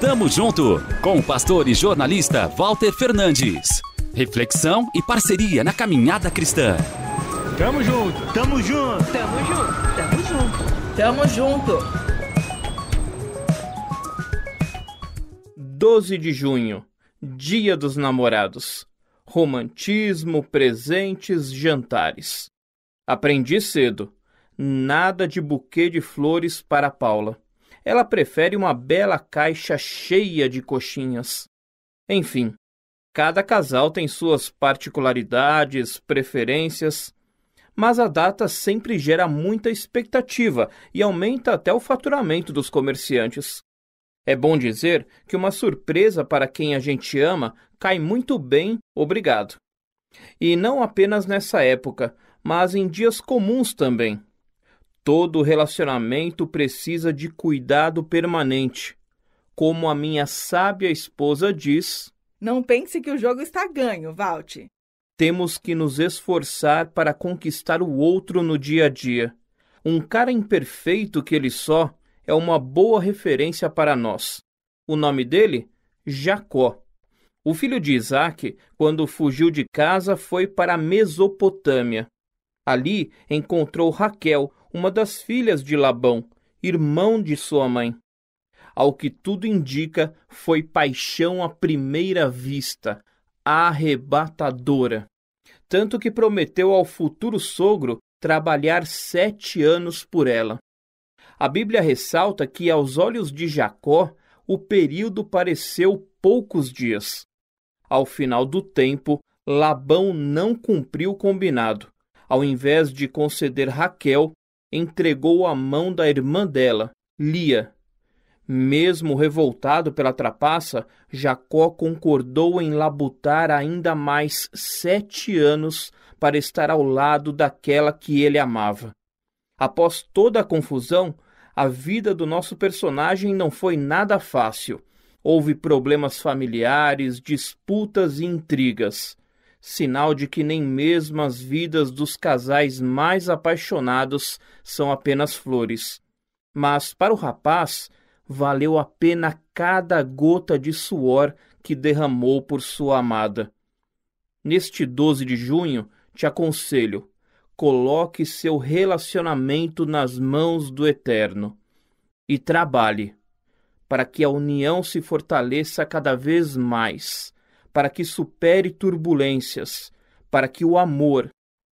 Tamo junto com o pastor e jornalista Walter Fernandes. Reflexão e parceria na caminhada cristã. Tamo junto, tamo junto, tamo junto, tamo junto, tamo junto. 12 de junho, Dia dos Namorados. Romantismo, presentes, jantares. Aprendi cedo. Nada de buquê de flores para Paula. Ela prefere uma bela caixa cheia de coxinhas. Enfim, cada casal tem suas particularidades, preferências, mas a data sempre gera muita expectativa e aumenta até o faturamento dos comerciantes. É bom dizer que uma surpresa para quem a gente ama cai muito bem, obrigado. E não apenas nessa época, mas em dias comuns também. Todo relacionamento precisa de cuidado permanente. Como a minha sábia esposa diz: Não pense que o jogo está ganho, Valt. Temos que nos esforçar para conquistar o outro no dia a dia. Um cara imperfeito que ele só é uma boa referência para nós. O nome dele? Jacó. O filho de Isaac, quando fugiu de casa, foi para a Mesopotâmia. Ali encontrou Raquel, uma das filhas de Labão, irmão de sua mãe. Ao que tudo indica, foi paixão à primeira vista, arrebatadora. Tanto que prometeu ao futuro sogro trabalhar sete anos por ela. A Bíblia ressalta que, aos olhos de Jacó, o período pareceu poucos dias. Ao final do tempo, Labão não cumpriu o combinado. Ao invés de conceder Raquel, entregou a mão da irmã dela, Lia. Mesmo revoltado pela trapaça, Jacó concordou em labutar ainda mais sete anos para estar ao lado daquela que ele amava. Após toda a confusão, a vida do nosso personagem não foi nada fácil. Houve problemas familiares, disputas e intrigas sinal de que nem mesmo as vidas dos casais mais apaixonados são apenas flores. Mas para o rapaz, valeu a pena cada gota de suor que derramou por sua amada. Neste 12 de junho, te aconselho: coloque seu relacionamento nas mãos do Eterno e trabalhe para que a união se fortaleça cada vez mais para que supere turbulências, para que o amor,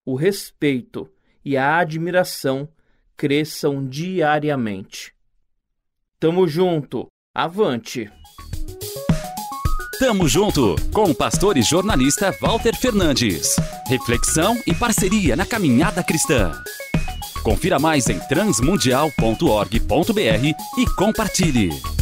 o respeito e a admiração cresçam diariamente. Tamo junto, avante! Tamo junto com o pastor e jornalista Walter Fernandes. Reflexão e parceria na caminhada cristã. Confira mais em transmundial.org.br e compartilhe.